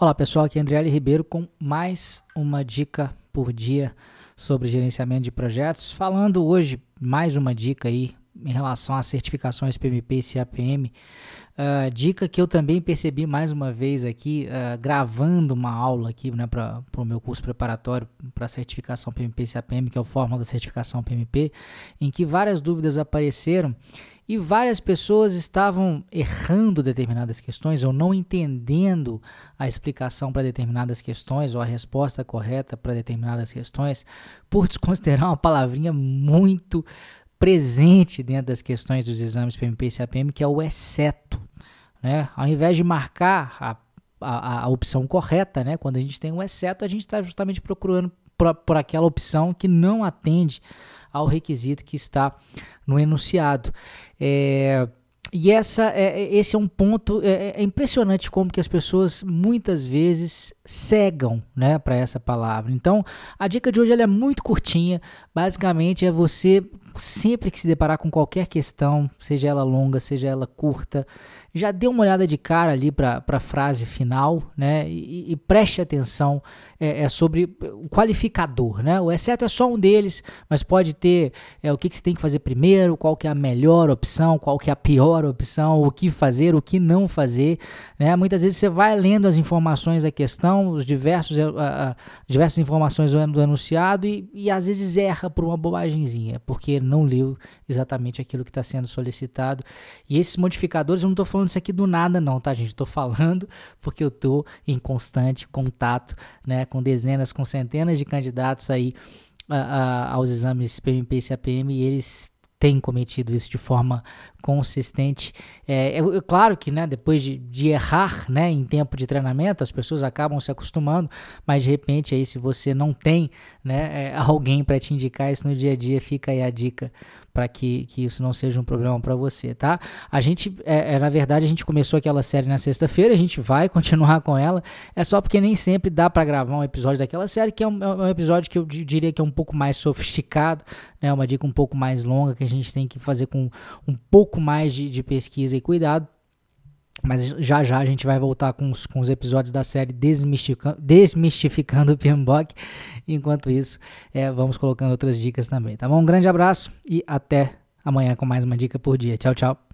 Olá pessoal, aqui é Andriele Ribeiro com mais uma dica por dia sobre gerenciamento de projetos. Falando hoje mais uma dica aí em relação às certificações PMP e CAPM. Uh, dica que eu também percebi mais uma vez aqui, uh, gravando uma aula aqui né, para o meu curso preparatório para certificação PMP e CAPM, que é o Fórmula da Certificação PMP, em que várias dúvidas apareceram e várias pessoas estavam errando determinadas questões ou não entendendo a explicação para determinadas questões ou a resposta correta para determinadas questões por desconsiderar uma palavrinha muito presente dentro das questões dos exames PMP e CAPM, que é o exceto. Né? Ao invés de marcar a, a, a opção correta, né? quando a gente tem um exceto, a gente está justamente procurando por, por aquela opção que não atende ao requisito que está no enunciado. É, e essa, é, é, esse é um ponto é, é, impressionante como que as pessoas muitas vezes cegam né, para essa palavra. Então, a dica de hoje é muito curtinha. Basicamente, é você sempre que se deparar com qualquer questão, seja ela longa, seja ela curta, já dê uma olhada de cara ali para a frase final, né? E, e preste atenção é, é, sobre o qualificador, né? O exceto é só um deles, mas pode ter é, o que, que você tem que fazer primeiro, qual que é a melhor opção, qual que é a pior opção, o que fazer, o que não fazer, né? Muitas vezes você vai lendo as informações da questão, os diversos, a, a, diversas informações do, do enunciado e, e às vezes erra por uma bobagemzinha, porque não leu exatamente aquilo que está sendo solicitado. E esses modificadores, eu não estou falando isso aqui do nada, não, tá, gente? Estou falando porque eu estou em constante contato né, com dezenas, com centenas de candidatos aí a, a, aos exames PMP e CAPM e eles têm cometido isso de forma consistente. É, é, é, claro que, né, depois de, de, errar, né, em tempo de treinamento, as pessoas acabam se acostumando, mas de repente aí se você não tem, né, é, alguém para te indicar isso no dia a dia, fica aí a dica para que, que isso não seja um problema para você, tá? A gente, é, é, na verdade, a gente começou aquela série na sexta-feira, a gente vai continuar com ela, é só porque nem sempre dá para gravar um episódio daquela série, que é um, é um episódio que eu diria que é um pouco mais sofisticado, né, uma dica um pouco mais longa, que a gente tem que fazer com um pouco pouco mais de, de pesquisa e cuidado. Mas já já a gente vai voltar com os, com os episódios da série Desmistificando, Desmistificando o PMBOK. Enquanto isso, é, vamos colocando outras dicas também, tá bom? Um grande abraço e até amanhã com mais uma dica por dia. Tchau, tchau.